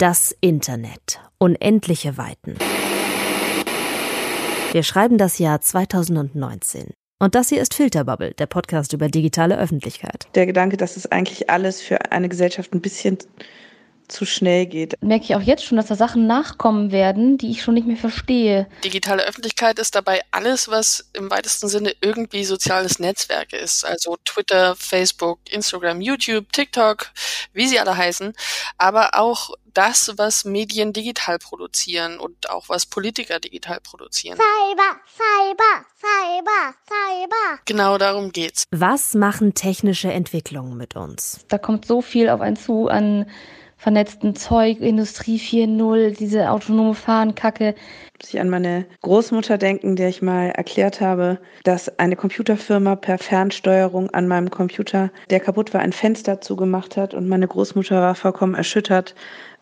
Das Internet. Unendliche Weiten. Wir schreiben das Jahr 2019. Und das hier ist Filterbubble, der Podcast über digitale Öffentlichkeit. Der Gedanke, dass es eigentlich alles für eine Gesellschaft ein bisschen zu schnell geht. Merke ich auch jetzt schon, dass da Sachen nachkommen werden, die ich schon nicht mehr verstehe. Digitale Öffentlichkeit ist dabei alles, was im weitesten Sinne irgendwie soziales Netzwerk ist. Also Twitter, Facebook, Instagram, YouTube, TikTok, wie sie alle heißen. Aber auch das, was Medien digital produzieren und auch was Politiker digital produzieren. Cyber, Cyber, Cyber, Cyber. Genau darum geht's. Was machen technische Entwicklungen mit uns? Da kommt so viel auf einen zu an vernetzten Zeug, Industrie 4.0, diese autonome Fahrenkacke. Muss ich an meine Großmutter denken, der ich mal erklärt habe, dass eine Computerfirma per Fernsteuerung an meinem Computer, der kaputt war, ein Fenster zugemacht hat und meine Großmutter war vollkommen erschüttert,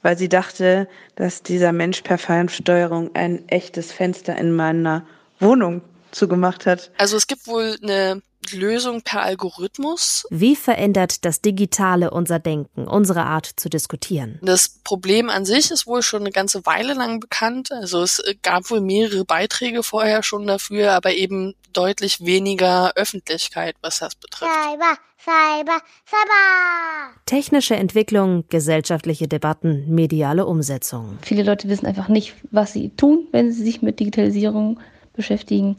weil sie dachte, dass dieser Mensch per Fernsteuerung ein echtes Fenster in meiner Wohnung zugemacht hat. Also es gibt wohl eine Lösung per Algorithmus. Wie verändert das Digitale unser Denken, unsere Art zu diskutieren? Das Problem an sich ist wohl schon eine ganze Weile lang bekannt. Also es gab wohl mehrere Beiträge vorher schon dafür, aber eben deutlich weniger Öffentlichkeit, was das betrifft. Cyber, Cyber, Cyber. Technische Entwicklung, gesellschaftliche Debatten, mediale Umsetzung. Viele Leute wissen einfach nicht, was sie tun, wenn sie sich mit Digitalisierung beschäftigen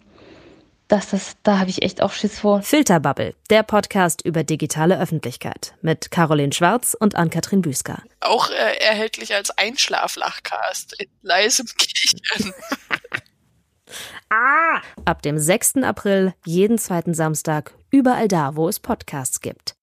dass das, da habe ich echt auch Schiss vor. Filterbubble, der Podcast über digitale Öffentlichkeit mit Caroline Schwarz und Ann-Kathrin Büsker. Auch äh, erhältlich als Einschlaflachcast in leisem Kichern. ah! Ab dem 6. April jeden zweiten Samstag überall da, wo es Podcasts gibt.